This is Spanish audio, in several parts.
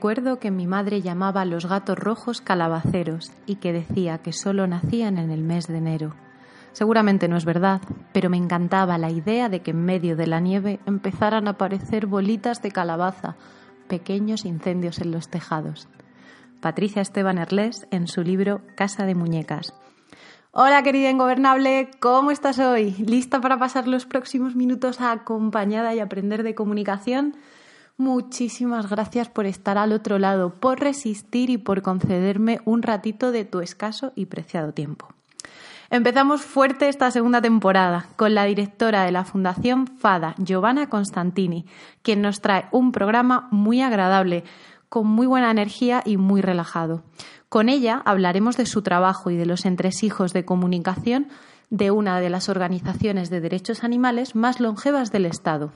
Recuerdo que mi madre llamaba a los gatos rojos calabaceros y que decía que solo nacían en el mes de enero. Seguramente no es verdad, pero me encantaba la idea de que en medio de la nieve empezaran a aparecer bolitas de calabaza, pequeños incendios en los tejados. Patricia Esteban Erlés en su libro Casa de Muñecas. Hola querida ingobernable, ¿cómo estás hoy? ¿Lista para pasar los próximos minutos acompañada y aprender de comunicación? Muchísimas gracias por estar al otro lado, por resistir y por concederme un ratito de tu escaso y preciado tiempo. Empezamos fuerte esta segunda temporada con la directora de la Fundación FADA, Giovanna Constantini, quien nos trae un programa muy agradable, con muy buena energía y muy relajado. Con ella hablaremos de su trabajo y de los entresijos de comunicación de una de las organizaciones de derechos animales más longevas del Estado,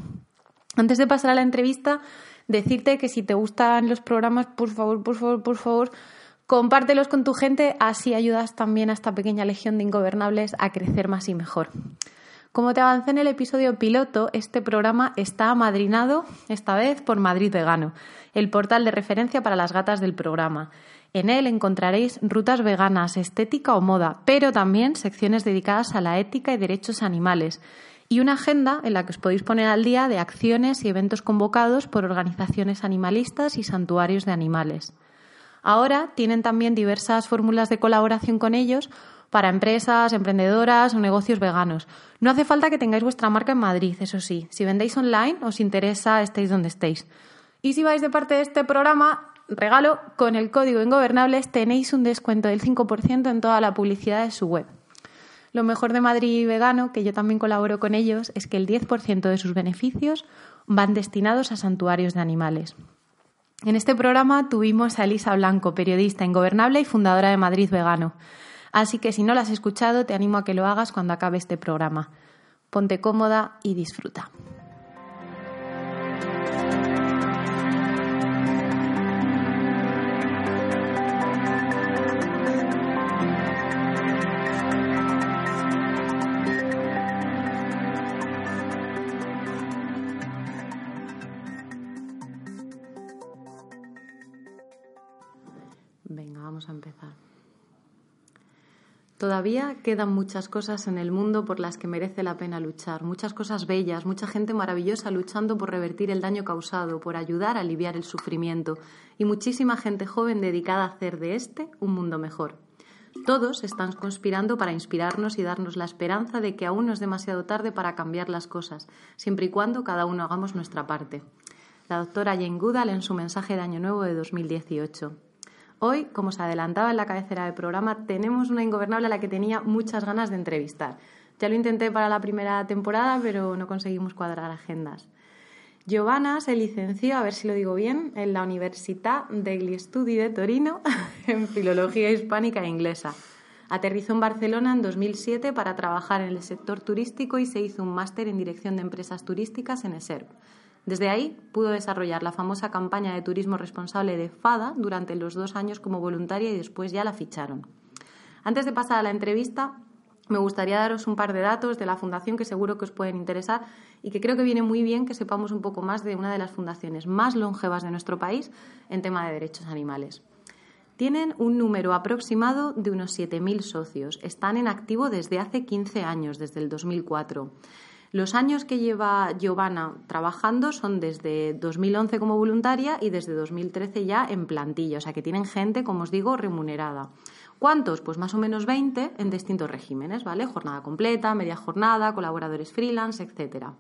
antes de pasar a la entrevista, decirte que si te gustan los programas, por favor, por favor, por favor, compártelos con tu gente, así ayudas también a esta pequeña legión de ingobernables a crecer más y mejor. Como te avancé en el episodio piloto, este programa está amadrinado, esta vez por Madrid Vegano, el portal de referencia para las gatas del programa. En él encontraréis rutas veganas, estética o moda, pero también secciones dedicadas a la ética y derechos animales y una agenda en la que os podéis poner al día de acciones y eventos convocados por organizaciones animalistas y santuarios de animales. Ahora tienen también diversas fórmulas de colaboración con ellos para empresas, emprendedoras o negocios veganos. No hace falta que tengáis vuestra marca en Madrid, eso sí. Si vendéis online, os interesa, estéis donde estéis. Y si vais de parte de este programa, regalo, con el código Ingobernables tenéis un descuento del 5% en toda la publicidad de su web. Lo mejor de Madrid Vegano, que yo también colaboro con ellos, es que el 10% de sus beneficios van destinados a santuarios de animales. En este programa tuvimos a Elisa Blanco, periodista ingobernable y fundadora de Madrid Vegano. Así que si no la has escuchado, te animo a que lo hagas cuando acabe este programa. Ponte cómoda y disfruta. Todavía quedan muchas cosas en el mundo por las que merece la pena luchar, muchas cosas bellas, mucha gente maravillosa luchando por revertir el daño causado, por ayudar a aliviar el sufrimiento y muchísima gente joven dedicada a hacer de este un mundo mejor. Todos están conspirando para inspirarnos y darnos la esperanza de que aún no es demasiado tarde para cambiar las cosas, siempre y cuando cada uno hagamos nuestra parte. La doctora Jane Goodall en su mensaje de Año Nuevo de 2018. Hoy, como se adelantaba en la cabecera del programa, tenemos una ingobernable a la que tenía muchas ganas de entrevistar. Ya lo intenté para la primera temporada, pero no conseguimos cuadrar agendas. Giovanna se licenció, a ver si lo digo bien, en la Università degli Studi de Torino en Filología Hispánica e Inglesa. Aterrizó en Barcelona en 2007 para trabajar en el sector turístico y se hizo un máster en Dirección de Empresas Turísticas en ESERP. Desde ahí pudo desarrollar la famosa campaña de turismo responsable de FADA durante los dos años como voluntaria y después ya la ficharon. Antes de pasar a la entrevista, me gustaría daros un par de datos de la fundación que seguro que os pueden interesar y que creo que viene muy bien que sepamos un poco más de una de las fundaciones más longevas de nuestro país en tema de derechos animales. Tienen un número aproximado de unos 7.000 socios. Están en activo desde hace 15 años, desde el 2004. Los años que lleva Giovanna trabajando son desde 2011 como voluntaria y desde 2013 ya en plantilla, o sea que tienen gente, como os digo, remunerada. ¿Cuántos? Pues más o menos 20 en distintos regímenes, ¿vale? Jornada completa, media jornada, colaboradores freelance, etcétera.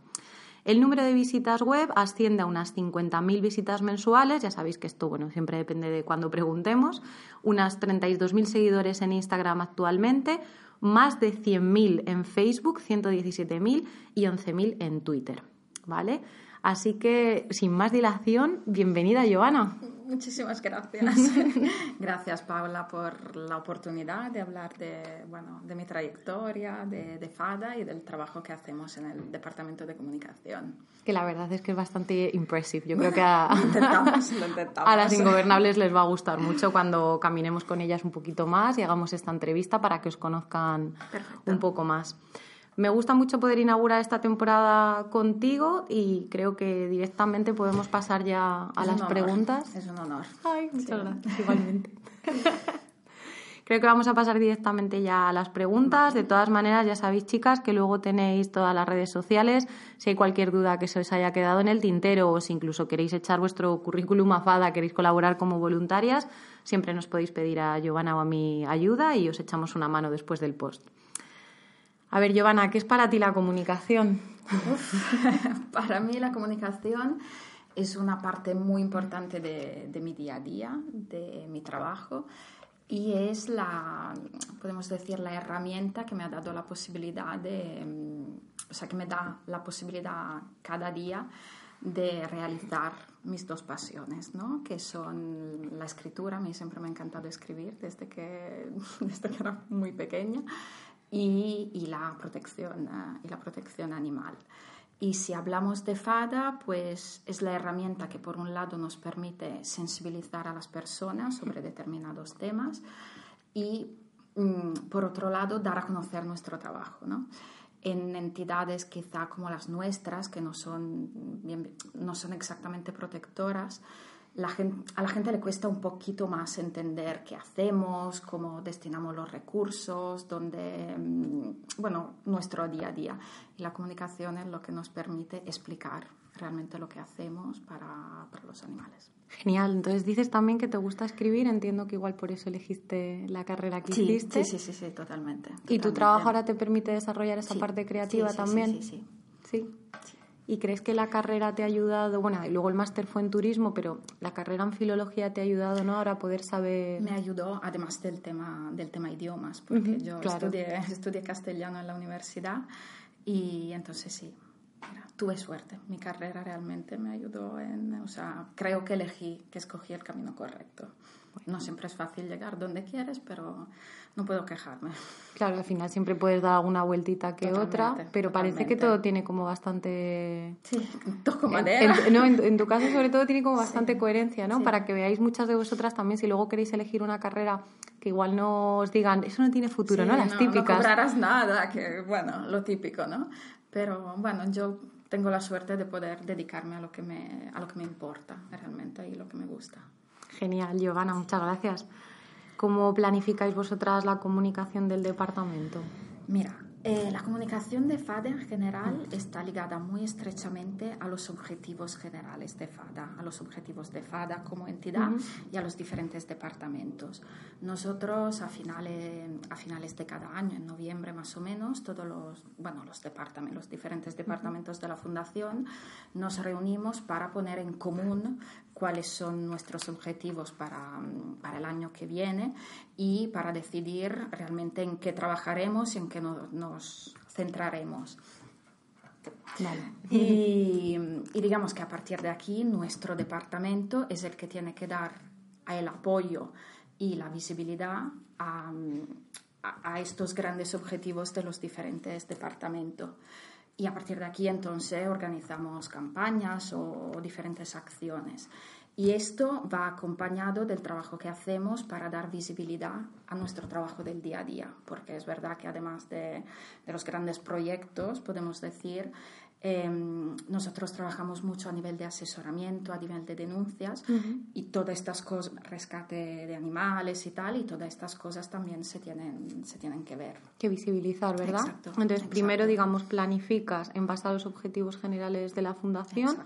El número de visitas web asciende a unas 50.000 visitas mensuales, ya sabéis que esto bueno, siempre depende de cuando preguntemos, unas 32.000 seguidores en Instagram actualmente, más de 100.000 en Facebook, 117.000 y 11.000 en Twitter, ¿vale? Así que, sin más dilación, bienvenida, Giovanna. Muchísimas gracias. gracias, Paula, por la oportunidad de hablar de, bueno, de mi trayectoria, de, de, FADA y del trabajo que hacemos en el Departamento de Comunicación. Que la verdad es que es bastante impressive. Yo creo que a, a las ingobernables les va a gustar mucho cuando caminemos con ellas un poquito más y hagamos esta entrevista para que os conozcan un poco más. Me gusta mucho poder inaugurar esta temporada contigo y creo que directamente podemos pasar ya a las preguntas. Es un honor. Ay, muchas gracias, igualmente. creo que vamos a pasar directamente ya a las preguntas. De todas maneras, ya sabéis, chicas, que luego tenéis todas las redes sociales. Si hay cualquier duda que se os haya quedado en el tintero o si incluso queréis echar vuestro currículum a FADA, queréis colaborar como voluntarias, siempre nos podéis pedir a Giovanna o a mi ayuda y os echamos una mano después del post. A ver, Giovanna, ¿qué es para ti la comunicación? para mí la comunicación es una parte muy importante de, mi día a día, de mi trabajo y es la, podemos decir, la herramienta que me ha dado la posibilidad de, mm, o sea, que me da la posibilidad cada día de realizar mis dos pasiones, ¿no? que son la escritura, a mí siempre me ha encantado escribir desde que, desde que era muy pequeña, y, la, protección, eh, y la protección animal. Y si hablamos de FADA, pues es la herramienta que por un lado nos permite sensibilizar a las personas sobre determinados temas y mm, por otro lado dar a conocer nuestro trabajo. ¿no? En entidades quizá como las nuestras, que no son, no son exactamente protectoras, a la gente le cuesta un poquito más entender qué hacemos, cómo destinamos los recursos, dónde, mm, bueno, nuestro día a día. Y la comunicación es lo que nos permite explicar realmente lo que hacemos para, para los animales. Genial. Entonces dices también que te gusta escribir. Entiendo que igual por eso elegiste la carrera que hiciste. Sí, sí, sí, sí, totalmente, ¿Y tu trabajo ahora te permite desarrollar esa parte creativa también? Sí, sí, sí. ¿Sí? ¿Y crees que la carrera te ha ayudado? Bueno, y luego el máster fue en turismo, pero la carrera en filología te ha ayudado, ¿no? Ahora poder saber. Me ayudó, además del tema, del tema idiomas, porque yo estudié, estudié castellano en la universidad y entonces sí, tuve suerte. Mi carrera realmente me ayudó en. O sea, creo que elegí, que escogí el camino correcto. No siempre es fácil llegar donde quieres, pero no puedo quejarme. Claro, al final siempre puedes dar alguna vueltita que otra, pero parece que todo tiene como bastante... Sí, toco madera. En, no, en, tu caso sobre todo tiene como bastante coherencia, ¿no? Para que veáis muchas de vosotras también, si luego queréis elegir una carrera que igual no os digan, eso no tiene futuro, ¿no? Las típicas. No cobrarás nada, que bueno, lo típico, ¿no? Pero bueno, yo tengo la suerte de poder dedicarme a lo que me, a lo que me importa realmente y lo que me gusta. Genial, Giovanna, muchas gracias. ¿Cómo planificáis vosotras la comunicación del departamento? Mira, eh, la comunicación de FADA en general está ligada muy estrechamente a los objetivos generales de FADA, a los objetivos de FADA como entidad y a los diferentes departamentos. Nosotros a finales, a finales de cada año, en noviembre más o menos, todos los, bueno, los, departamentos, los diferentes departamentos de la Fundación nos reunimos para poner en común cuáles son nuestros objetivos para, para, el año que viene y para decidir realmente en qué trabajaremos y en qué nos centraremos. Y, y, digamos que a partir de aquí nuestro departamento es el que tiene que dar el apoyo y la visibilidad a, a, a estos grandes objetivos de los diferentes departamentos. Y a partir de aquí entonces organizamos campañas o diferentes acciones. Y esto va acompañado del trabajo que hacemos para dar visibilidad a nuestro trabajo del día a día, porque es verdad que además de, de los grandes proyectos, podemos decir, Em, nosotros trabajamos mucho a nivel de asesoramiento, a nivel de denuncias y todas estas cosas, rescate de animales y tal, y todas estas cosas también se tienen, se tienen que ver. Que visibilizar, ¿verdad? Exacto, Entonces, primero, digamos, planificas en base a los objetivos generales de la fundación,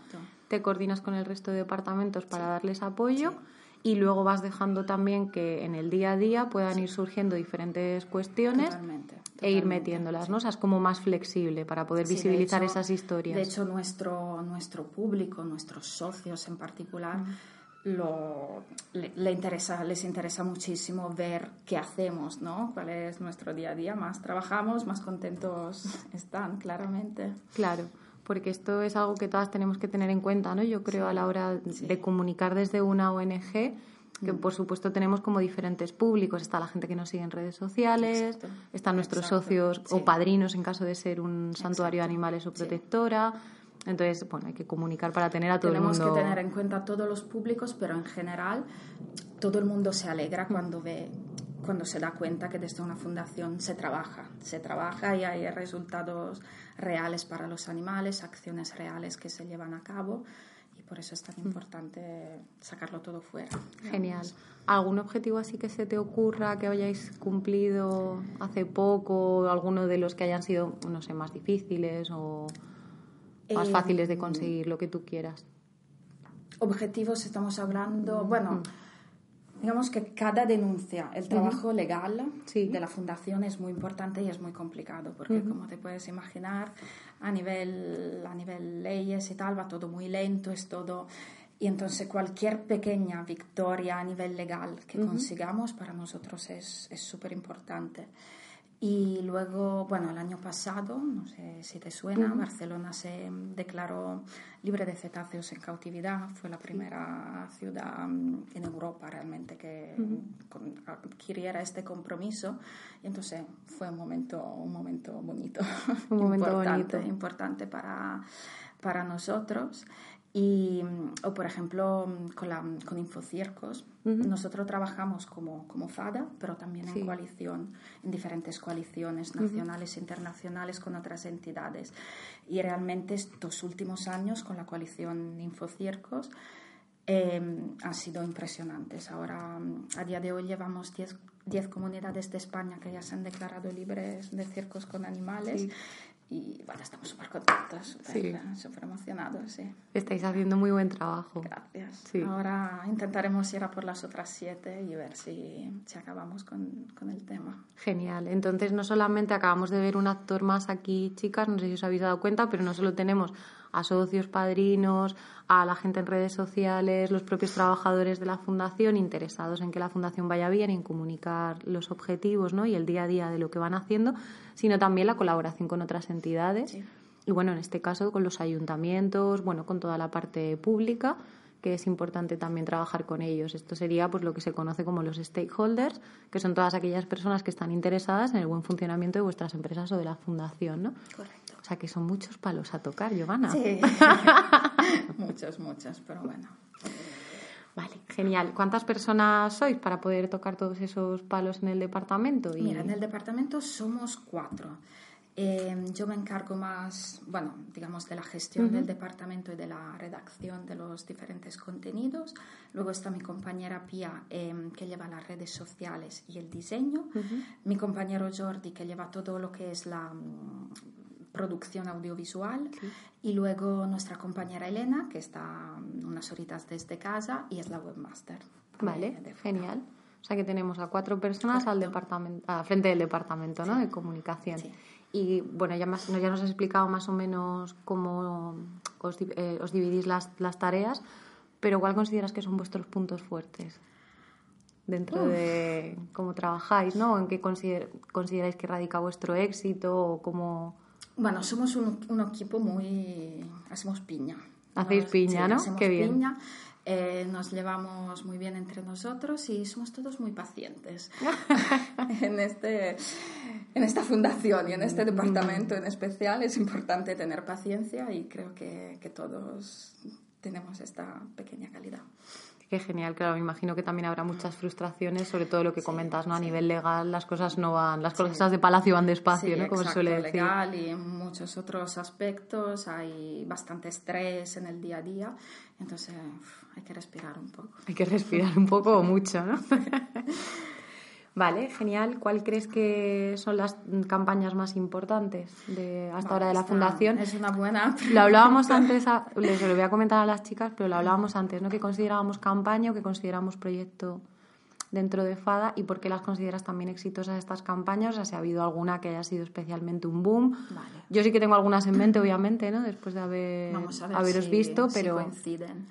te coordinas con el resto de departamentos para darles apoyo. Y luego vas dejando también que en el día a día puedan ir surgiendo diferentes cuestiones e ir metiéndolas, ¿no? O sea, es como más flexible para poder visibilizar esas historias. De hecho, nuestro, nuestro público, nuestros socios en particular, lo, le, interesa, les interesa muchísimo ver qué hacemos, ¿no? Cuál es nuestro día a día. Más trabajamos, más contentos están, claramente. Claro porque esto es algo que todas tenemos que tener en cuenta, ¿no? Yo creo a la hora de comunicar desde una ONG, que mm. por supuesto tenemos como diferentes públicos. Está la gente que nos sigue en redes sociales, están nuestros socios o padrinos en caso de ser un santuario de animales o protectora. Entonces, bueno, hay que comunicar para tener a todo el mundo. Tenemos que tener en cuenta todos los públicos, pero en general todo el mundo se alegra cuando ve cuando se da cuenta que desde una fundación se trabaja, se trabaja y hay resultados reales para los animales, acciones reales que se llevan a cabo y por eso es tan mm. importante sacarlo todo fuera. Genial. ¿Algún objetivo así que se te ocurra que hayáis cumplido hace poco, alguno de los que hayan sido, no sé, más difíciles o más fáciles de em, conseguir, lo que tú quieras? Objetivos, estamos hablando, bueno... Mm. Digamos que cada denuncia, el trabajo legal de la fundación es muy importante y es muy complicado, porque como te puedes imaginar, a nivel, a nivel leyes y tal, va todo muy lento, es todo... Y entonces cualquier pequeña victoria a nivel legal que consigamos para nosotros es súper importante. Y luego, bueno, el año pasado, no sé si te suena, Barcelona se declaró libre de cetáceos en cautividad. Fue la primera ciudad mm, en Europa realmente que adquiriera este compromiso. Y entonces fue un momento, un momento bonito, un momento importante, bonito. importante para, para nosotros. Y, o por ejemplo, con, la, con Infocircos, nosotros trabajamos como, como FADA, pero también en coalición, en diferentes coaliciones nacionales e internacionales con otras entidades. Y realmente estos últimos años con la coalición Infocircos eh, han sido impresionantes. Ahora, a día de hoy, llevamos 10 comunidades de España que ya se han declarado libres de circos con animales y bueno, estamos súper contentos, súper emocionados. Sí. Estáis haciendo muy buen trabajo. Gracias. Ahora intentaremos ir a por las otras siete y ver si, si acabamos con, con, el tema. Genial. Entonces, no solamente acabamos de ver un actor más aquí, chicas, no sé si os habéis dado cuenta, pero no solo tenemos a socios, padrinos, a la gente en redes sociales, los propios trabajadores de la fundación interesados en que la fundación vaya bien, en comunicar los objetivos ¿no? y el día a día de lo que van haciendo, sino también la colaboración con otras entidades. Y bueno, en este caso con los ayuntamientos, bueno, con toda la parte pública que es importante también trabajar con ellos. Esto sería pues lo que se conoce como los stakeholders, que son todas aquellas personas que están interesadas en el buen funcionamiento de vuestras empresas o de la fundación, ¿no? Correcto. O sea que son muchos palos a tocar, Giovanna. Sí. muchos, muchos, pero bueno. Vale, genial. ¿Cuántas personas sois para poder tocar todos esos palos en el departamento? Mira, en el departamento somos cuatro. Em, yo me encargo más, bueno, digamos, de la gestión del departamento y de la redacción de los diferentes contenidos. Luego está mi compañera Pia, em, que lleva las redes sociales y el diseño. Mi compañero Jordi, que lleva todo lo que es la mm, producción audiovisual. Y luego nuestra compañera Elena, que está unas horitas desde casa y es la webmaster. Vale, genial. O sea que tenemos a cuatro personas al departamento, frente del departamento ¿no? de comunicación. Sí. Y bueno, ya, más, ya nos has explicado más o menos cómo os, eh, dividís las, las, tareas, pero ¿cuál consideras que son vuestros puntos fuertes dentro de cómo trabajáis, ¿no? ¿En qué consideráis que radica vuestro éxito o cómo...? Bueno, somos un, un equipo muy... hacemos piña. Hacéis piña, ¿no? Qué bien. Piña. Eh, nos llevamos muy bien entre nosotros y somos todos muy pacientes en, este, en esta fundación y en este departamento en especial. Es importante tener paciencia y creo que, que todos tenemos esta pequeña calidad. Qué genial, claro, me imagino que también habrá muchas frustraciones, sobre todo lo que comentas, ¿no? A nivel legal las cosas no van, las cosas de palacio van despacio, ¿no? Como suele decir. legal y en muchos otros aspectos hay bastante estrés en el día a día, entonces hay que respirar un poco. Hay que respirar un poco o mucho, ¿no? Vale, genial. ¿Cuál crees que son las campañas más importantes de hasta ahora de la fundación? Es una buena. Lo hablábamos antes, les lo voy a comentar a las chicas, pero lo hablábamos antes, ¿no? Que considerábamos campaña o que consideramos proyecto dentro de FADA y por qué las consideras también exitosas estas campañas, o sea, si ha habido alguna que haya sido especialmente un boom. Yo sí que tengo algunas en mente, obviamente, ¿no? Después de haber, haberos visto, pero... coinciden.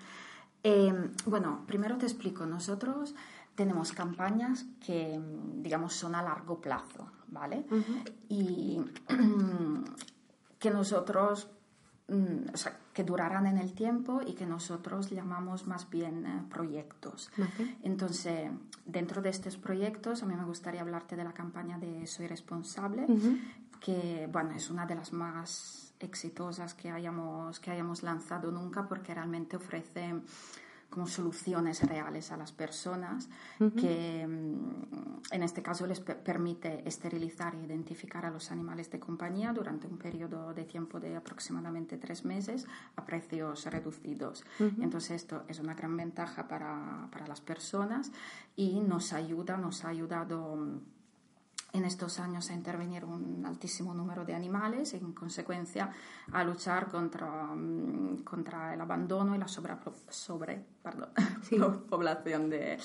Eh, bueno, primero te explico. Nosotros tenemos campañas que, digamos, son a largo plazo, ¿vale? Y que nosotros, mm, o sea, que durarán en el tiempo y que nosotros llamamos más bien eh, proyectos. Entonces, dentro de estos proyectos, a mí me gustaría hablarte de la campaña de Soy Responsable, que, bueno, es una de las más exitosas que hayamos, que hayamos lanzado nunca porque realmente ofrece como soluciones reales a las personas que mm, en este caso les permite esterilizar e identificar a los animales de compañía durante un periodo de tiempo de aproximadamente tres meses a precios reducidos. Entonces esto es una gran ventaja para, para las personas y nos ayuda, nos ha ayudado mm, en estos años a intervenir un altísimo número de animales y en consecuencia a luchar contra, mm, contra el abandono y la sobre, sobre perdón, población de,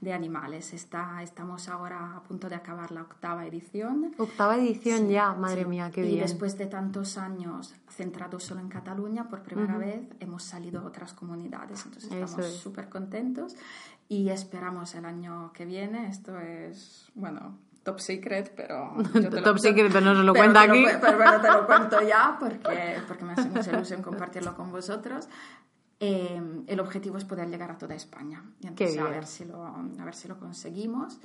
de, animales. Está, estamos ahora a punto de acabar la octava edición. Octava edición ya, madre mía, qué bien. Y después de tantos años centrados solo en Cataluña, por primera vez hemos salido a otras comunidades. Entonces estamos súper contentos y esperamos el año que viene. Esto es, bueno, top secret, pero... top secret, pero no se lo cuenta aquí. pero, te lo cuento ya porque, porque me hace mucha ilusión compartirlo con vosotros. Eh, el objetivo es poder llegar a toda España. Y entonces a ver, si lo, a ver si lo conseguimos.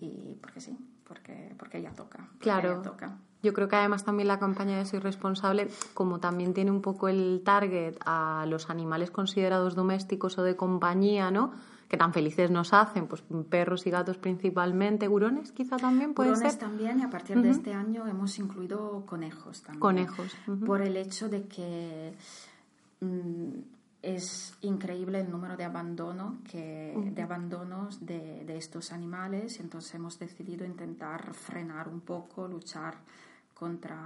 Y porque sí, porque, porque ya toca. claro. toca. Yo creo que además también la campaña de Soy Responsable, como también tiene un poco el target a los animales considerados domésticos o de compañía, ¿no? Que tan felices nos hacen, pues perros y gatos principalmente, hurones quizá también puede hurones también y a partir de este año hemos incluido conejos también. Conejos. Por el hecho de que mm, es increíble el número de abandono que, de abandonos de, de estos animales, entonces hemos decidido intentar frenar un poco, luchar contra,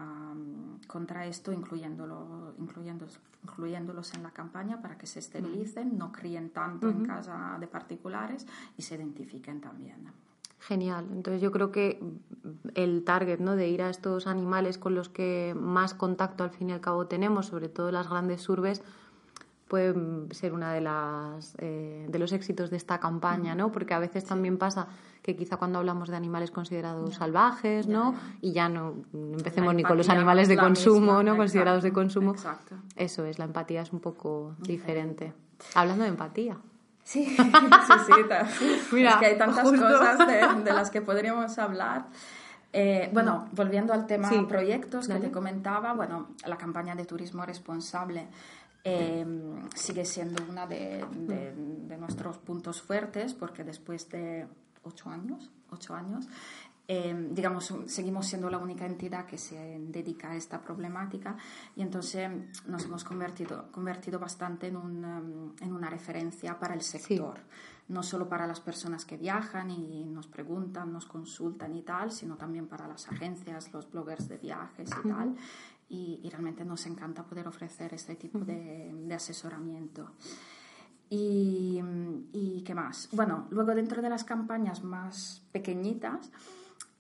contra esto, incluyéndolo, incluyéndolos, incluyéndolos en la campaña para que se esterilicen, no críen tanto en casa de particulares y se identifiquen también. Genial. Entonces yo creo que el target ¿no? de ir a estos animales con los que más contacto al fin y al cabo tenemos, sobre todo las grandes urbes, puede ser una de las eh, de los éxitos de esta campaña, ¿no? Porque a veces también pasa que quizá cuando hablamos de animales considerados salvajes, ¿no? Y ya no, empecemos ni con los animales de consumo, ¿no? Considerados de consumo. Exacto. Eso es, la empatía es un poco diferente. Hablando de empatía. Sí, sí, sí. Mira, es que hay tantas cosas de, las que podríamos hablar. Eh, bueno, volviendo al tema proyectos que te comentaba, bueno, la campaña de turismo responsable eh, sigue siendo uno de, de, nuestros puntos fuertes porque después de ocho años, ocho años eh, digamos, seguimos siendo la única entidad que se dedica a esta problemática y entonces nos hemos convertido, convertido bastante en, un, um, en una referencia para el sector. No solo para las personas que viajan y nos preguntan, nos consultan y tal, sino también para las agencias, los bloggers de viajes y tal. Y, realmente nos encanta poder ofrecer este tipo de, de asesoramiento. Y, y, qué más? Bueno, luego dentro de las campañas más pequeñitas,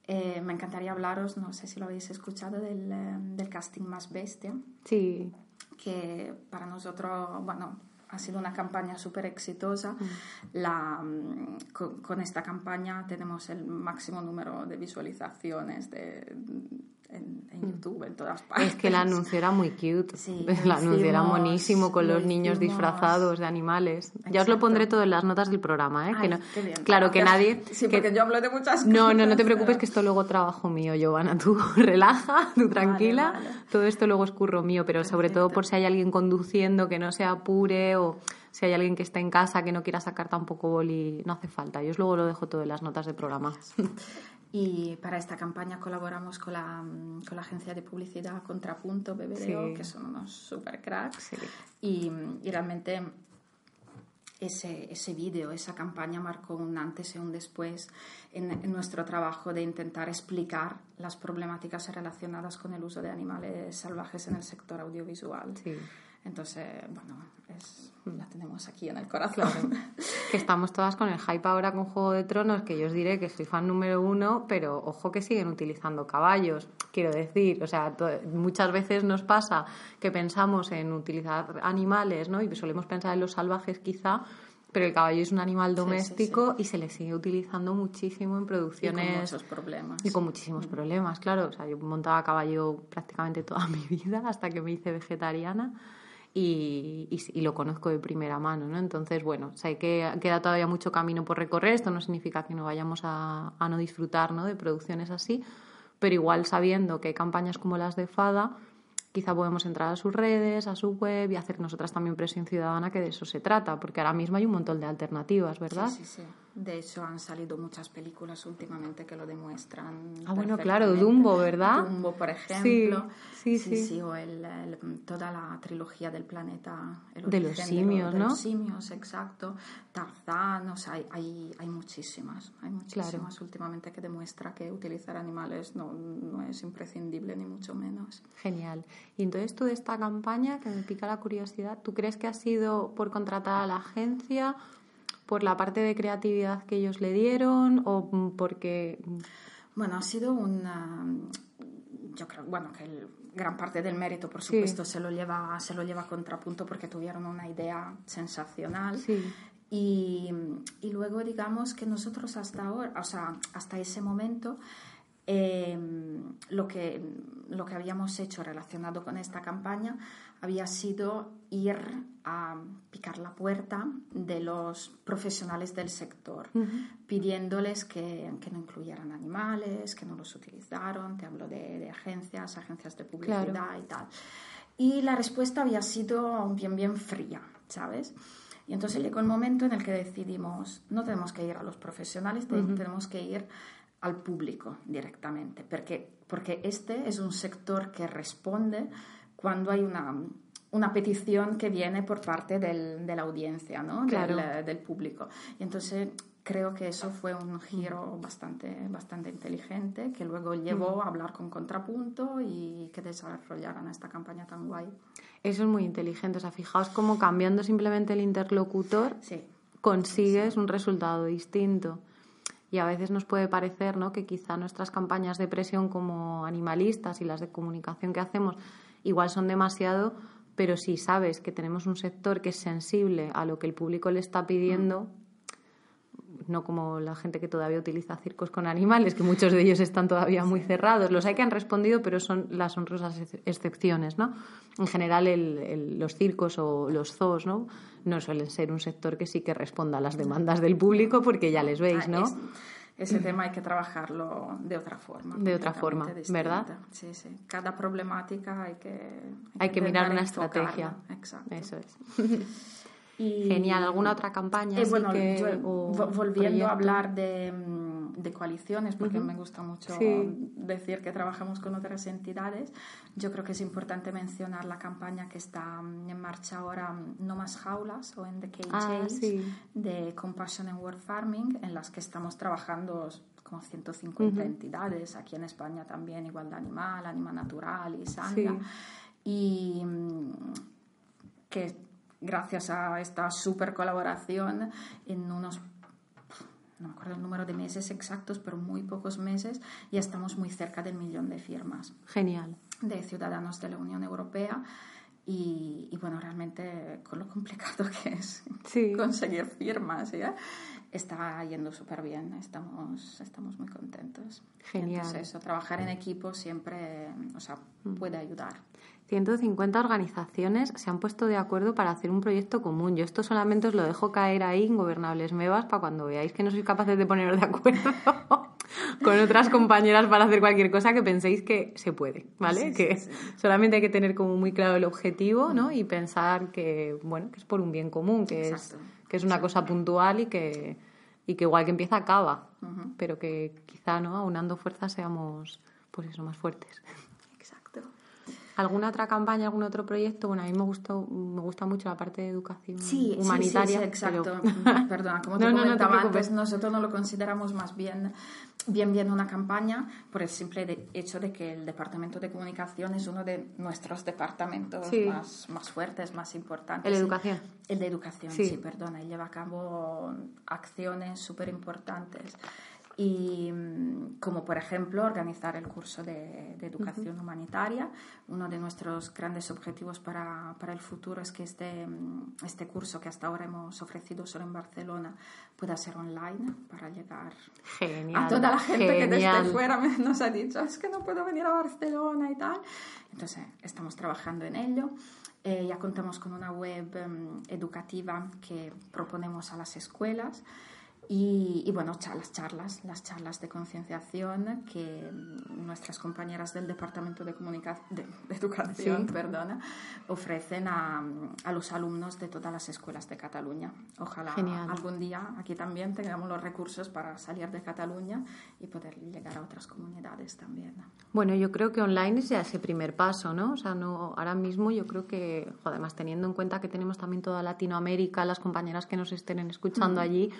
eh, me encantaría hablaros, no sé si lo habéis escuchado, del, eh, del casting más bestia. Sí. Que para nosotros, bueno, ha sido una campaña súper exitosa. La, mm, con, esta campaña tenemos el máximo número de visualizaciones de, en, mm. YouTube, en todas partes. Es que el anuncio era muy cute. Sí, el anuncio era monísimo con los niños disfrazados de animales. Ya os lo pondré todo en las notas del programa, ¿eh? que no, claro que nadie... Sí, porque yo hablo de muchas cosas. No, no, no te preocupes que esto luego trabajo mío, Giovanna. Tú relaja, tú tranquila. Todo esto luego es curro mío, pero sobre todo por si hay alguien conduciendo que no se apure o si hay alguien que está en casa que no quiera sacar tampoco boli, no hace falta. Yo os luego lo dejo todo en las notas del programa. Y para esta campaña colaboramos con la, con la agencia de publicidad Contrapunto BBDO, que son unos super cracks. Y, y, realmente ese, ese vídeo, esa campaña marcó un antes y un después en, en, nuestro trabajo de intentar explicar las problemáticas relacionadas con el uso de animales salvajes en el sector audiovisual. Sí. Entonces, bueno, es, la tenemos aquí en el corazón. que estamos todas con el hype ahora con Juego de Tronos, que yo os diré que soy fan número uno, pero ojo que siguen utilizando caballos. Quiero decir, o sea, muchas veces nos pasa que pensamos en utilizar animales, ¿no? Y solemos pensar en los salvajes quizá, pero el caballo es un animal doméstico sí, sí, y se le sigue utilizando muchísimo en producciones. Y con muchos problemas. Y con muchísimos mm. problemas, claro. O sea, yo montaba caballo prácticamente toda mi vida hasta que me hice vegetariana y, y, lo conozco de primera mano, ¿no? Entonces, bueno, o que queda todavía mucho camino por recorrer. Esto no significa que no vayamos a, a no disfrutar ¿no? de producciones así, pero igual sabiendo que hay campañas como las de Fada, quizá podemos entrar a sus redes, a su web y hacer nosotras también presión ciudadana, que de eso se trata, porque ahora mismo hay un montón de alternativas, ¿verdad? Sí, sí, sí. De hecho, han salido muchas películas últimamente que lo demuestran. Ah, bueno, claro, Dumbo, ¿verdad? Dumbo, por ejemplo. Sí, sí, sí. sí o el, el, toda la trilogía del planeta. El de los simios, de ¿no? los simios, exacto. Tarzán, o sea, hay, hay, hay muchísimas. Hay muchísimas Claro. últimamente que demuestra que utilizar animales no, no es imprescindible, ni mucho menos. Genial. Y entonces tú de esta campaña, que me pica la curiosidad, ¿tú crees que ha sido por contratar a la agencia, por la parte de creatividad que ellos le dieron o porque... Bueno, ha sido una... Yo creo, bueno, que el, gran parte del mérito, por supuesto, Sí. se, lo lleva, se lo lleva a contrapunto porque tuvieron una idea sensacional. Sí, Y, y luego digamos que nosotros hasta ahora, o sea, hasta ese momento, eh, lo, que, lo que habíamos hecho relacionado con esta campaña había sido ir a picar la puerta de los profesionales del sector, pidiéndoles que, que no incluyeran animales, que no los utilizaron, te hablo de, de agencias, agencias de publicidad Claro. y tal. Y la respuesta había sido bien, bien fría, ¿sabes? Y entonces llegó el momento en el que decidimos, no tenemos que ir a los profesionales, te- tenemos que ir al público directamente, porque, porque este es un sector que responde cuando hay una, una petición que viene por parte del- de la audiencia, ¿no? Claro. del, del público. Y entonces creo que eso fue un giro bastante, bastante inteligente que luego llevó a hablar con Contrapunto y que desarrollaran esta campaña tan guay. eso es muy inteligente. O sea, fijaos cómo cambiando simplemente el interlocutor Sí. consigues un resultado distinto. Y a veces nos puede parecer ¿no? que quizá nuestras campañas de presión como animalistas y las de comunicación que hacemos igual son demasiado, pero si sabes que tenemos un sector que es sensible a lo que el público le está pidiendo, no como la gente que todavía utiliza circos con animales, que muchos de ellos están todavía muy cerrados. Los hay que han respondido, pero son las honrosas ex- excepciones, ¿no? En general, el- el- los circos o los zoos, ¿no? No suelen ser un sector que sí que responda a las demandas del público, porque ya les veis, Ah, ¿no? es- ese tema hay que trabajarlo de otra forma. De otra forma, distinta. ¿verdad? Sí, sí. Cada problemática hay que... Hay que mirar una enfocarla. estrategia. Exacto. Eso es. Y- Genial. ¿Alguna otra campaña? Eh, bueno, que, yo, volviendo proyecto? a hablar de, mm, de coaliciones, porque Ujú. me gusta mucho Sí. decir que trabajamos con otras entidades, yo creo que es importante mencionar la campaña que está mm, en marcha ahora, mm, No Más Jaulas o En the Cage Ah, sí. de Compassion and World Farming, en las que estamos trabajando con 150 Ujú. entidades, aquí en España también Igualdad Animal, Anima Natural y Sanga. Sí. Y mm, que gracias a esta super colaboración en unos no me acuerdo el número de meses exactos, pero muy pocos meses, ya estamos muy cerca del millón de firmas Genial. de ciudadanos de la Unión Europea. Y, y bueno, realmente con lo complicado que es Sí. conseguir firmas, ¿ya? está yendo súper bien, estamos, estamos muy contentos. Genial. Entonces eso, trabajar en equipo siempre, o sea, puede ayudar. 150 organizaciones se han puesto de acuerdo para hacer un proyecto común. Yo esto solamente os lo dejo caer ahí, ingobernables mevas, para cuando veáis que no sois capaces de poneros de acuerdo con otras compañeras para hacer cualquier cosa que penséis que se puede, ¿vale? Sí, sí, que sí. solamente hay que tener como muy claro el objetivo, ¿no? Y pensar que, bueno, que es por un bien común, que es, que es una cosa puntual y que, y que igual que empieza acaba, pero que quizá, ¿no? Aunando fuerzas seamos, pues eso, más fuertes. Exacto. ¿Alguna otra campaña, algún otro proyecto? Bueno, a mí me gustó, me gusta mucho la parte de educación sí, humanitaria. Sí, exacto. Perdona, como te comentaba antes, nosotros no lo consideramos más bien, bien, bien una campaña por el simple hecho de que el departamento de comunicación es uno de nuestros departamentos más, más fuertes, más importantes. ¿El de educación? El de educación, sí, perdona. Y lleva a cabo acciones súper importantes y mm, como por ejemplo organizar el curso de, educación humanitaria. Uno de nuestros grandes objetivos para, para, el futuro es que este, mm, este curso que hasta ahora hemos ofrecido solo en Barcelona pueda ser online para llegar a toda la gente que desde fuera nos ha dicho es que no puedo venir a Barcelona y tal. Entonces estamos trabajando en ello. Eh, ya contamos con una web mm, educativa que proponemos a las escuelas. Y, bueno, las charlas, las charlas de concienciación que nuestras compañeras del Departamento de, de, Educación perdona, ofrecen a, a, los alumnos de todas las escuelas de Cataluña. Ojalá algún día aquí también tengamos los recursos para salir de Cataluña y poder llegar a otras comunidades también. Bueno, yo creo que online es ya ese primer paso, ¿no? O sea, no, ahora mismo yo creo que, además teniendo en cuenta que tenemos también toda Latinoamérica, las compañeras que nos estén escuchando allí,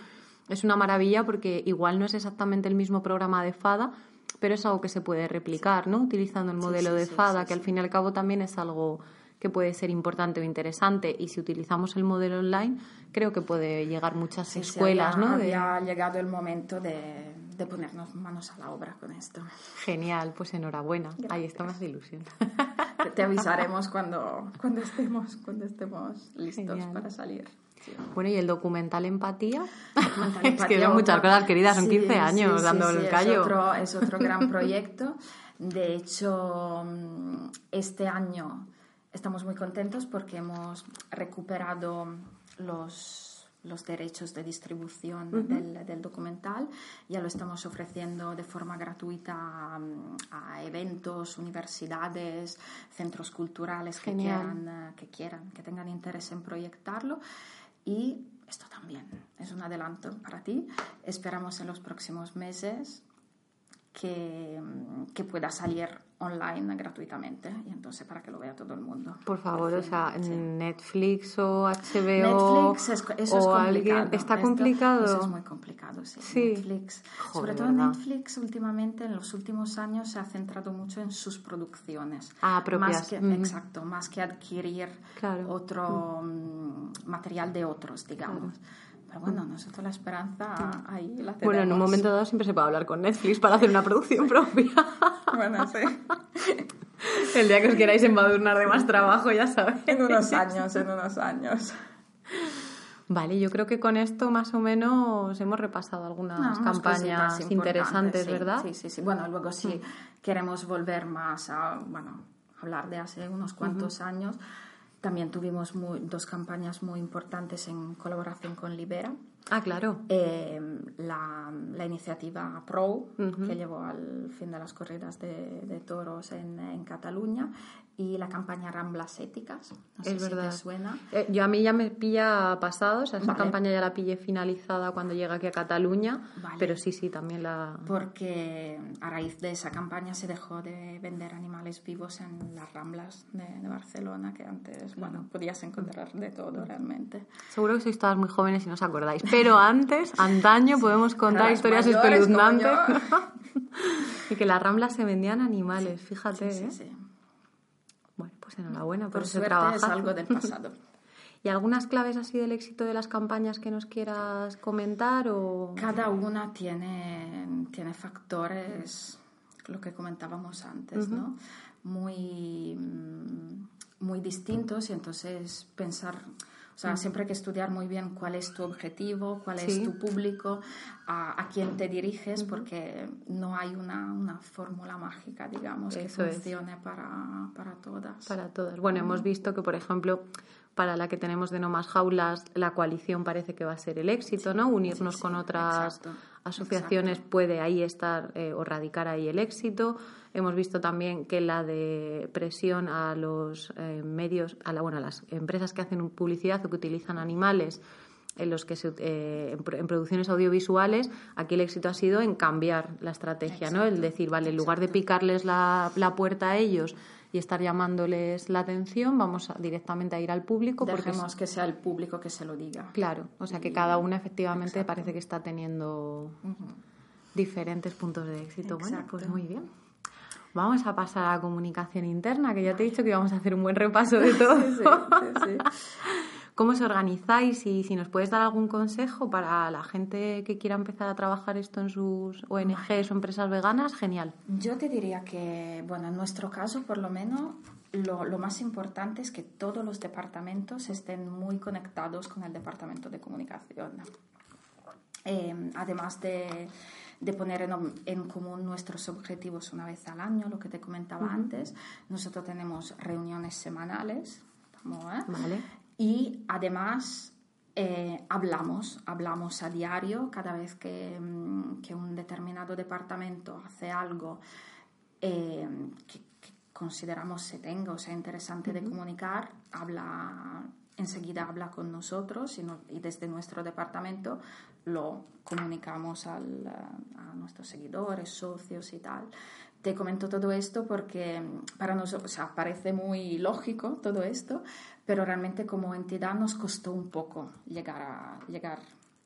es una maravilla porque igual no es exactamente el mismo programa de FADA, pero es algo que se puede replicar, ¿no? Utilizando el modelo de FADA, que al fin y al cabo también es algo que puede ser importante o interesante. Y si utilizamos el modelo online, creo que puede llegar muchas escuelas, ¿no? Había ha llegado el momento de, ponernos manos a la obra con esto. Genial, pues enhorabuena. Ahí está más ilusión. Te, avisaremos cuando, cuando, estemos, cuando estemos listos para salir. Bueno, ¿y el documental Empatía? es que son muchas cosas queridas, son 15 años dando el callo. Es otro, es otro gran proyecto. De hecho, este año estamos muy contentos porque hemos recuperado los los derechos de distribución del, del, documental. Ya lo estamos ofreciendo de forma gratuita mm, a, eventos, universidades, centros culturales que quieran, eh, que quieran, que tengan interés en proyectarlo. Y esto también es un adelanto para ti. Esperamos en los próximos meses que, que pueda salir online gratuitamente y entonces para que lo vea todo el mundo. Por favor, o sea, en Netflix o HBO Netflix es, eso es complicado. está complicado. eso es muy complicado, sí. Netflix, sobre todo Netflix últimamente en los últimos años se ha centrado mucho en sus producciones. Ah, propias. Más Exacto, más que adquirir otro mm, material de otros, digamos. Pero bueno, nosotros la esperanza ahí la tenemos. Bueno, en un momento dado siempre se puede hablar con Netflix para hacer una producción propia. bueno, sí. El día que os queráis embadurnar de más trabajo, ya sabéis. En unos años, en unos años. Vale, yo creo que con esto más o menos hemos repasado algunas campañas interesantes, ¿verdad? Sí, sí, sí. Bueno, luego si sí, queremos volver más a, bueno, hablar de hace unos cuantos años, también tuvimos dos campañas muy importantes en colaboración con Libera. Ah, claro. Eh, la, la, iniciativa PRO, que llevó al fin de las corridas de, de toros en, en, Cataluña, y la campaña Ramblas Éticas. No sé es si verdad. Te suena. Eh, yo a mí ya me pilla pasado, o sea, esa campaña ya la pillé finalizada cuando llega aquí a Cataluña, pero sí, sí, también la... Porque a raíz de esa campaña se dejó de vender animales vivos en las Ramblas de, de Barcelona, que antes, bueno, podías encontrar de todo realmente. Seguro que sois todas muy jóvenes y no os acordáis, pero antes, antaño, podemos contar historias espeluznantes. y que las Ramblas se vendían animales, fíjate, sí, ¿eh? sí. Bueno, pues enhorabuena por, por ese trabajo. es algo del pasado. ¿Y algunas claves así del éxito de las campañas que nos quieras comentar? O... Cada una tiene, tiene factores, lo que comentábamos antes, ¿no? Muy, muy distintos y entonces pensar... O sea, siempre hay que estudiar muy bien cuál es tu objetivo, cuál es tu público, a, a quién te diriges, porque no hay una, una fórmula mágica, digamos, que funcione para, para todas. Para todas. Bueno, hemos visto que, por ejemplo, para la que tenemos de No Más Jaulas, la coalición parece que va a ser el éxito, ¿no? Unirnos con otras exacto, asociaciones exacto. puede ahí estar eh, o radicar ahí el éxito. Hemos visto también que la de presión a los eh, medios, a, la, bueno, a las empresas que hacen publicidad o que utilizan animales en los que se, eh, en, producciones audiovisuales, aquí el éxito ha sido en cambiar la estrategia, Exacto. ¿no? El decir, vale, en lugar de picarles la, la puerta a ellos y estar llamándoles la atención, vamos directamente a ir al público. Dejemos que sea el público que se lo diga. Claro, o sea que cada una efectivamente parece que está teniendo diferentes puntos de éxito. Bueno, pues muy bien. Vamos a pasar a la comunicación interna, que ya te he dicho que íbamos a hacer un buen repaso de todo. sí, sí, ¿Cómo os organizáis? Y si nos puedes dar algún consejo para la gente que quiera empezar a trabajar esto en sus ONGs o empresas veganas, genial. Yo te diría que, bueno, en nuestro caso, por lo menos, lo, más importante es que todos los departamentos estén muy conectados con el departamento de comunicación. Eh, además de, poner en, común nuestros objetivos una vez al año, lo que te comentaba antes, nosotros tenemos reuniones semanales. ¿eh? Vale. Y además eh, hablamos, hablamos a diario cada vez que, mm, que un determinado departamento hace algo eh, que, consideramos se tenga o sea interesante de comunicar, habla enseguida habla con nosotros y, y, desde nuestro departamento lo comunicamos al, a nuestros seguidores, socios y tal. Te comento todo esto porque para nosotros o sea, parece muy lógico todo esto, pero realmente como entidad nos costó un poco llegar a, llegar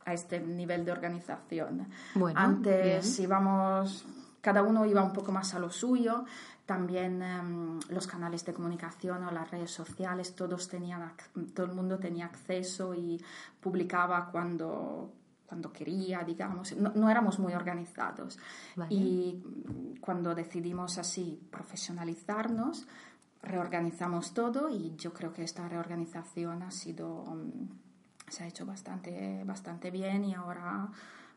a este nivel de organización. Antes íbamos, cada uno iba un poco más a lo suyo, también em, los canales de comunicación o las redes sociales, todos tenían, todo el mundo tenía acceso y publicaba cuando, cuando quería, digamos, no, éramos muy organizados. Y cuando decidimos así profesionalizarnos, reorganizamos todo y yo creo que esta reorganización ha sido mm, se ha hecho bastante bastante bien y ahora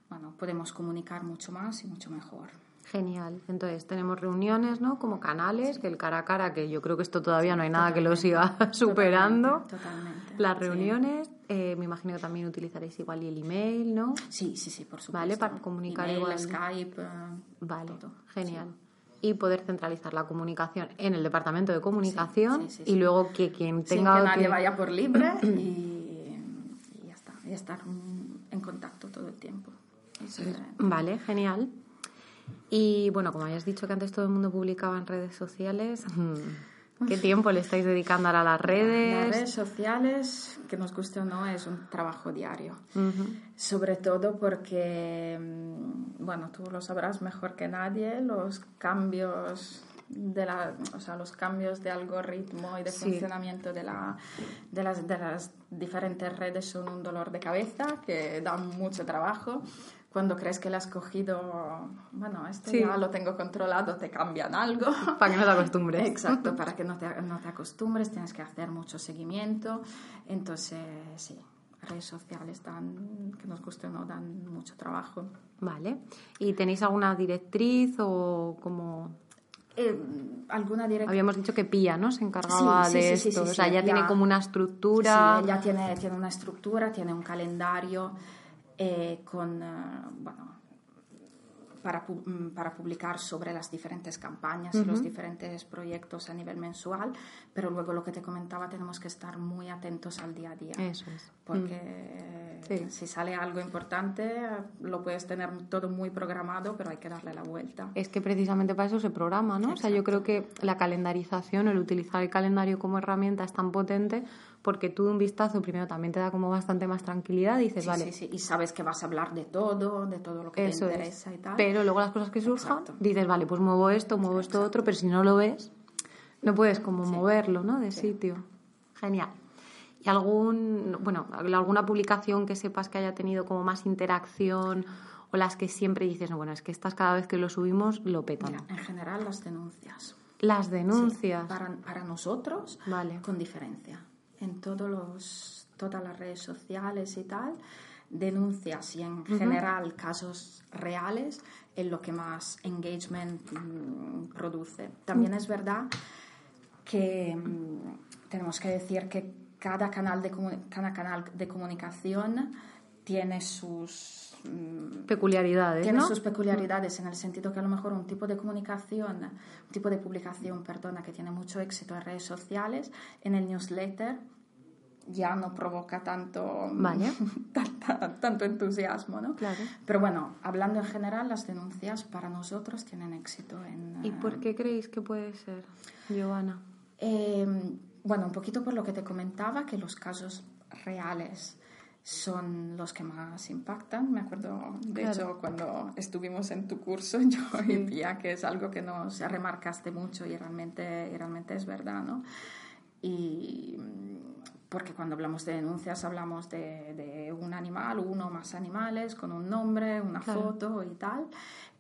bueno podemos comunicar mucho más y mucho mejor Genial. Entonces, tenemos reuniones, ¿no? Como canales, que el cara a cara, que yo creo que esto todavía no hay nada que lo siga superando. Totalmente. Las reuniones, eh, me imagino que también utilizaréis igual y el email, ¿no? Sí, sí, sí, por supuesto. Vale, para comunicar igual. Skype. Eh, vale, genial y poder centralizar la comunicación en el departamento de comunicación y luego que quien tenga que nadie vaya por libre y, ya está y estar en contacto todo el tiempo vale genial y bueno como hayas dicho que antes todo el mundo publicaba en redes sociales ¿Qué tiempo le estáis dedicando ahora a las redes? Las redes sociales, que nos guste o no, es un trabajo diario. Sobre todo porque, mm, bueno, tú lo sabrás mejor que nadie, los cambios de la, o sea, los cambios de algoritmo y de funcionamiento de, la, de, las, de las diferentes redes son un dolor de cabeza que da mucho trabajo cuando crees que le has cogido, bueno, esto ya lo tengo controlado, te cambian algo. Para que no te acostumbres. Exacto, para que no te, no te acostumbres, tienes que hacer mucho seguimiento. Entonces, sí, redes sociales dan, que nos guste o no, dan mucho trabajo. Vale. ¿Y tenéis alguna directriz o como...? Eh, alguna directriz. Habíamos dicho que Pía, ¿no? Se encargaba de esto. o sea, ya tiene como una estructura. Sí, ya tiene, tiene una estructura, tiene un calendario eh, con, eh, bueno, para, mm, para, publicar sobre las diferentes campañas y los diferentes proyectos a nivel mensual, pero luego lo que te comentaba, tenemos que estar muy atentos al día a día. Eso es. Porque mm. si sale algo importante, lo puedes tener todo muy programado, pero hay que darle la vuelta. Es que precisamente para eso se programa, ¿no? O sea, yo creo que la calendarización, el utilizar el calendario como herramienta es tan potente porque tú un vistazo primero también te da como bastante más tranquilidad y dices, vale. Sí, sí, y sabes que vas a hablar de todo, de todo lo que te interesa y tal. Pero luego las cosas que surjan, dices, vale, pues muevo esto, muevo esto otro, pero si no lo ves, no puedes como moverlo, ¿no? De sitio. Genial. ¿Y algún, bueno, alguna publicación que sepas que haya tenido como más interacción o las que siempre dices, no, bueno, es que estas cada vez que lo subimos lo petan? en general las denuncias. Las denuncias. para, para, nosotros, vale. con diferencia en todos los, todas las redes sociales y tal, denuncias y en general casos reales es lo que más engagement mm, produce. También es verdad que mm, tenemos que decir que cada canal de, cada canal de comunicación tiene sus mm, peculiaridades. Tiene sus peculiaridades en el sentido que a lo mejor un tipo de comunicación, un tipo de publicación, perdona, que tiene mucho éxito en redes sociales, en el newsletter ya no provoca tanto, tanto entusiasmo, ¿no? Claro. Pero bueno, hablando en general, las denuncias para nosotros tienen éxito en... ¿Y por eh, qué creéis que puede ser, Giovanna? Eh, bueno, un poquito por lo que te comentaba, que los casos reales son los que más impactan. Me acuerdo, de Claro. hecho, cuando estuvimos en tu curso, yo Pía, que es algo que nos remarcaste mucho y realmente, realmente es verdad, ¿no? Y porque cuando hablamos de denuncias hablamos de, de un animal, uno o más animales, con un nombre, una Claro. foto y tal.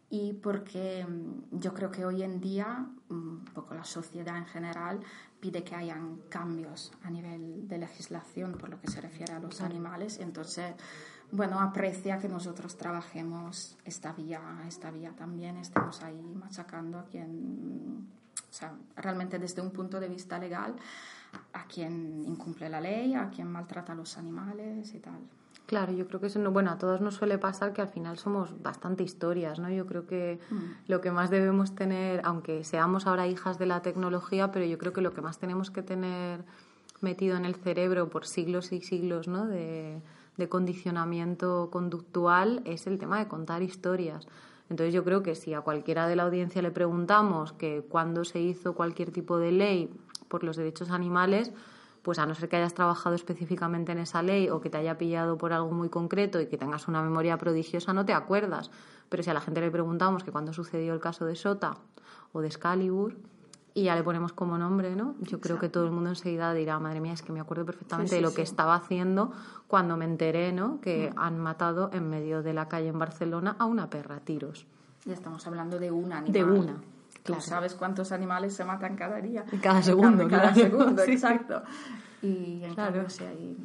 Y porque mm, yo creo que hoy en día, mm, un poco la sociedad en general, pide que hayan cambios a nivel de legislación por lo que se refiere a los animales. Entonces, bueno, aprecia que nosotros trabajemos esta vía, esta vía también, estemos ahí machacando a quien, o sea, realmente desde un punto de vista legal, a quien incumple la ley, a quien maltrata a los animales y tal. Claro, yo creo que eso no, bueno, a todos nos suele pasar que al final somos bastante historias, ¿no? Yo creo que lo que más debemos tener, aunque seamos ahora hijas de la tecnología, pero yo creo que lo que más tenemos que tener metido en el cerebro por siglos y siglos, ¿no? De, de condicionamiento conductual es el tema de contar historias. Entonces yo creo que si a cualquiera de la audiencia le preguntamos que cuándo se hizo cualquier tipo de ley por los derechos animales, pues a no ser que hayas trabajado específicamente en esa ley o que te haya pillado por algo muy concreto y que tengas una memoria prodigiosa, no te acuerdas. Pero si a la gente le preguntamos que cuándo sucedió el caso de Sota o de Excalibur y ya le ponemos como nombre, ¿no? Yo creo que todo el mundo enseguida dirá, madre mía, es que me acuerdo perfectamente Sí, sí, de lo que sí. estaba haciendo cuando me enteré, ¿no? Que han matado en medio de la calle en Barcelona a una perra a tiros. Ya estamos hablando de un animal. De una, Tú claro. sabes cuántos animales se matan cada día. Cada segundo, Cada, cada claro. segundo, Sí. exacto. Y en Claro. cambio sí hay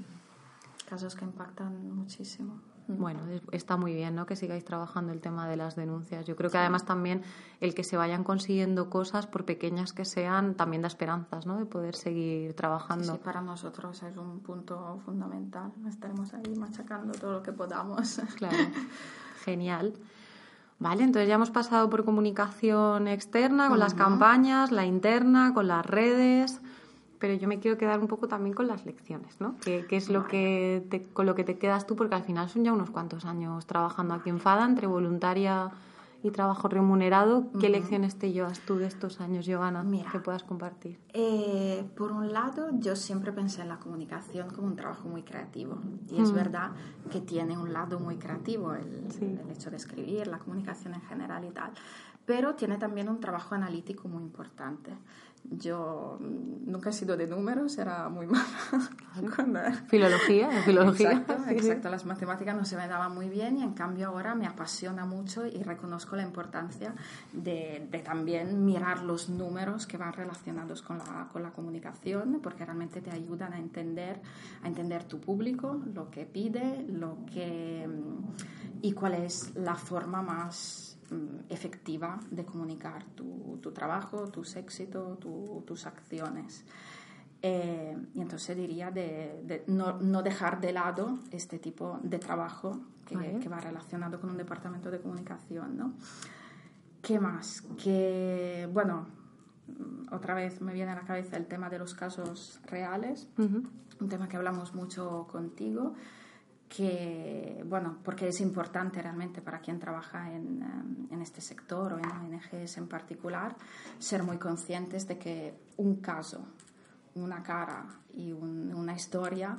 casos que impactan muchísimo. Bueno, es- está muy bien, ¿no? Que sigáis trabajando el tema de las denuncias. Yo creo que además también el que se vayan consiguiendo cosas, por pequeñas que sean, también da esperanzas, ¿no? De poder seguir trabajando. Sí, para nosotros es un punto fundamental. Estaremos ahí machacando todo lo que podamos. Claro, genial. Vale, entonces ya hemos pasado por comunicación externa, con las campañas, la interna, con las redes, pero yo me quiero quedar un poco también con las lecciones, ¿no? ¿Qué, qué es lo que te- con lo que te quedas tú? Porque al final son ya unos cuantos años trabajando aquí en FADA, entre voluntaria y trabajo remunerado. ¿Qué lecciones te llevas tú de estos años, Giovanna, Mira. que puedas compartir? Eh, por un lado, yo siempre pensé en la comunicación como un trabajo muy creativo. Y Mm. es verdad que tiene un lado muy creativo el, el hecho de escribir, la comunicación en general y tal. Pero tiene también un trabajo analítico muy importante. Yo mm, nunca he sido de números, era muy mala. cuando Filología, filología. Exacto, Sí, sí. exacto. Las matemáticas no se me daban muy bien y en cambio ahora me apasiona mucho y reconozco la importancia de, de también mirar los números que van relacionados con la, con la comunicación porque realmente te ayudan a entender, a entender tu público, lo que pide, lo que mm, y cuál es la forma más efectiva de comunicar tu, tu trabajo, tus éxitos, tu- tus acciones. Eh, y entonces diría de, de no, no dejar de lado este tipo de trabajo que, Vale. que va relacionado con un departamento de comunicación. ¿no? ¿Qué más? Que, bueno, mm, otra vez me viene a la cabeza el tema de los casos reales, Ujú. un tema que hablamos mucho contigo, que, bueno, porque es importante realmente para quien trabaja en, eh, en este sector o en ONGs en particular, ser muy conscientes de que un caso, una cara y un- una historia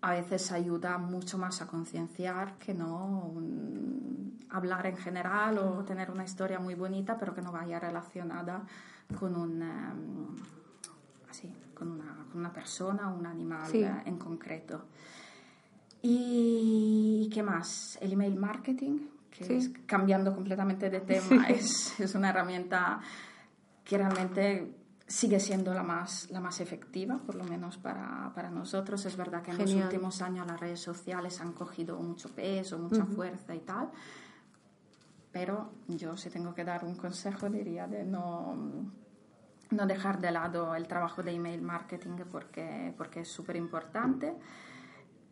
a veces ayuda mucho más a concienciar que no un- hablar en general o tener una historia muy bonita pero que no vaya relacionada con un em, así, con una, con una persona o un animal Sí. eh, en concreto. ¿Y qué más? El email marketing, que Sí. es cambiando completamente de tema, es, es una herramienta que realmente sigue siendo la más, la más efectiva, por lo menos para, para nosotros. Es verdad que en Genial. los últimos años las redes sociales han cogido mucho peso, mucha fuerza y tal, pero yo si tengo que dar un consejo diría de no, no dejar de lado el trabajo de email marketing porque, porque es súper importante.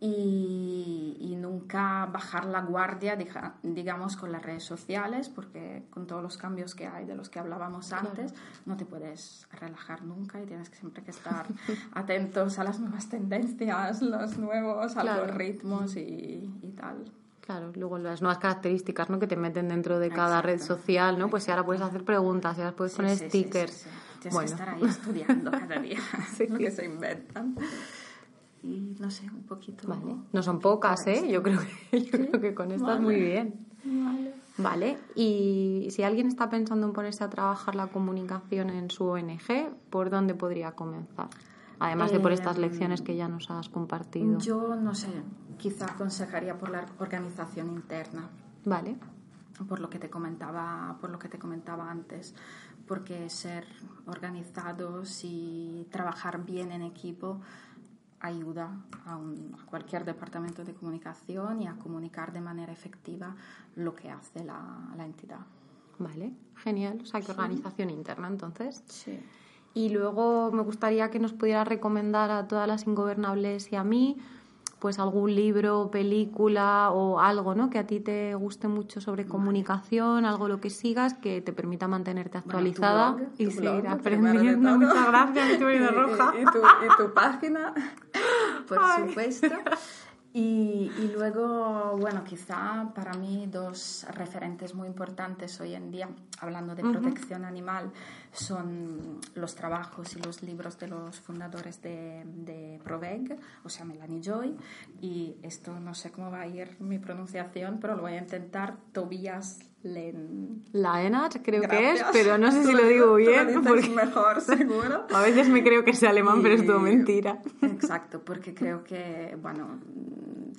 Y, nunca bajar la guardia, digamos, con las redes sociales, porque con todos los cambios que hay de los que hablábamos antes, no te puedes relajar nunca y tienes que siempre que estar atentos a las nuevas tendencias, los nuevos algoritmos y, tal. Claro, luego las nuevas características ¿no? que te meten dentro de cada red social, ¿no? Pues si ahora puedes hacer preguntas, si ahora puedes poner stickers. Tienes que estar ahí estudiando cada día lo que se inventan y no sé, un poquito. Vale. No son pocas, ¿eh? Yo creo que, yo creo que con estas muy bien. Vale. Vale. Y si alguien está pensando en ponerse a trabajar la comunicación en su ONG, ¿por dónde podría comenzar? Además de por estas em, lecciones que ya nos has compartido. Yo no sé, quizá aconsejaría por la organización interna. Vale. Por lo que te comentaba, por lo que te comentaba antes, porque ser organizados y trabajar bien en equipo ayuda a, cualquier departamento de comunicación y a comunicar de manera efectiva lo que hace la, entidad. Vale, genial. O sea, que organización interna entonces. Sí. Y luego me gustaría que nos pudiera recomendar a todas las ingobernables y a mí pues algún libro, película o algo, ¿no? Que a ti te guste mucho sobre comunicación, algo lo que sigas que te permita mantenerte actualizada y seguir aprendiendo. Muchas gracias, estoy roja. Y, tu, y tu página, por supuesto. Y, y, luego, bueno, quizá para mí dos referentes muy importantes hoy en día, hablando de protección animal, son los trabajos y los libros de los fundadores de, de Proveg, o sea, Melanie Joy, y esto no sé cómo va a ir mi pronunciación, pero lo voy a intentar, Tobias Len... Laenat, creo que es, pero no sé si lo digo bien. Porque... mejor, seguro. a veces me creo que es alemán, pero es todo mentira. Exacto, porque creo que, bueno,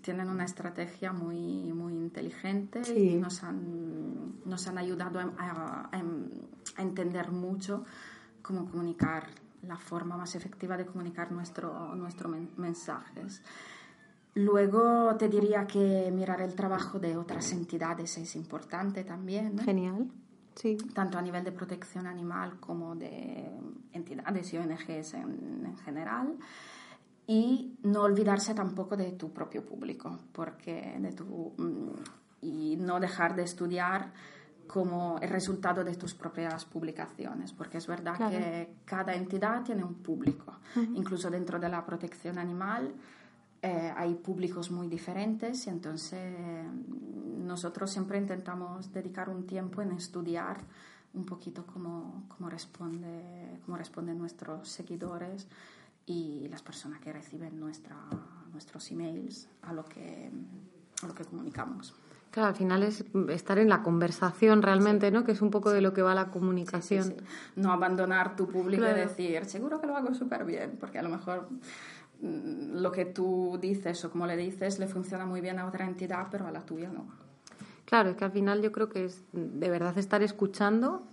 tienen una estrategia muy, muy inteligente y nos han, nos han ayudado a, a, entender mucho cómo comunicar, la forma más efectiva de comunicar nuestros nuestro mensajes. Luego te diría que mirar el trabajo de otras entidades es importante también. Genial. Sí. Tanto a nivel de protección animal como de entidades y ONGs en, en general y no olvidarse tampoco de tu propio público, porque de tu, mm, y no dejar de estudiar como el resultado de tus propias publicaciones, porque es verdad que cada entidad tiene un público, incluso dentro de la protección animal. Eh, hay públicos muy diferentes y entonces nosotros siempre intentamos dedicar un tiempo en estudiar un poquito cómo, cómo, responde, cómo responden nuestros seguidores y las personas que reciben nuestra, nuestros emails a lo, que, a lo que comunicamos. Claro, al final es estar en la conversación realmente, ¿no? Que es un poco de lo que va la comunicación. no abandonar tu público y decir, seguro que lo hago súper bien, porque a lo mejor mm, lo que tú dices o como le dices le funciona muy bien a otra entidad, pero a la tuya no. Claro, es que al final yo creo que es de verdad estar escuchando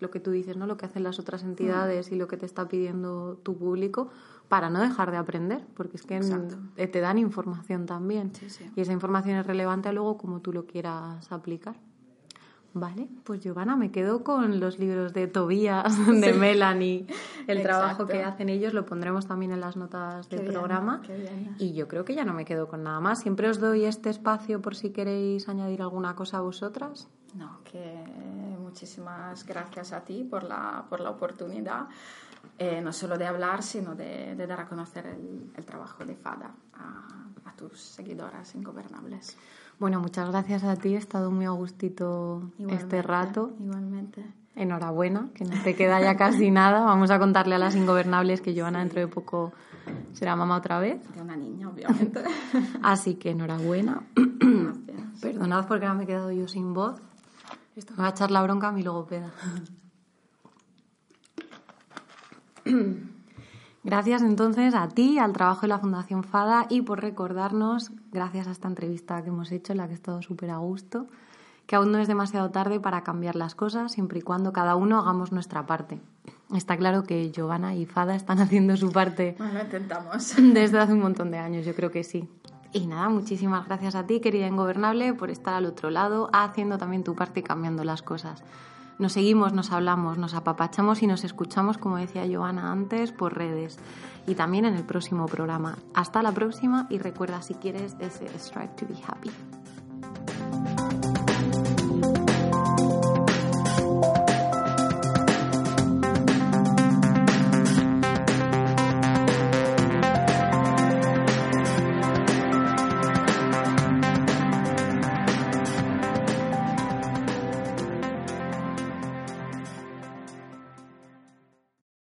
lo que tú dices, ¿no? Lo que hacen las otras entidades y lo que te está pidiendo tu público para no dejar de aprender, porque es que te dan información también. Y esa información es relevante a luego como tú lo quieras aplicar. Vale, pues Giovanna, me quedo con los libros de Tobías, de Melanie, el trabajo que hacen ellos, lo pondremos también en las notas del programa. Y yo creo que ya no me quedo con nada más. Siempre os doy este espacio por si queréis añadir alguna cosa a vosotras. No, que muchísimas gracias a ti por la, por la oportunidad. Eh, no solo de hablar, sino de, dar a conocer el, trabajo de FADA a, tus seguidoras ingobernables. Bueno, muchas gracias a ti, he estado muy a gustito este rato. Igualmente. Enhorabuena, que no te queda ya casi nada. Vamos a contarle a las ingobernables que Joana dentro de poco será mamá otra vez. De una niña, obviamente. Así que enhorabuena. Gracias. Perdonad porque ahora me he quedado yo sin voz. Esto me va a echar la bronca a mi logopeda. Gracias entonces a ti, al trabajo de la Fundación FADA y por recordarnos, gracias a esta entrevista que hemos hecho, en la que he estado súper a gusto, que aún no es demasiado tarde para cambiar las cosas, siempre y cuando cada uno hagamos nuestra parte. Está claro que Giovanna y Fada están haciendo su parte. Bueno, intentamos. Desde hace un montón de años, yo creo que sí. Y nada, muchísimas gracias a ti, querida Ingobernable, por estar al otro lado, haciendo también tu parte y cambiando las cosas nos seguimos, nos hablamos, nos apapachamos y nos escuchamos, como decía Joana antes, por redes y también en el próximo programa. Hasta la próxima y recuerda si quieres ese Strive to be Happy.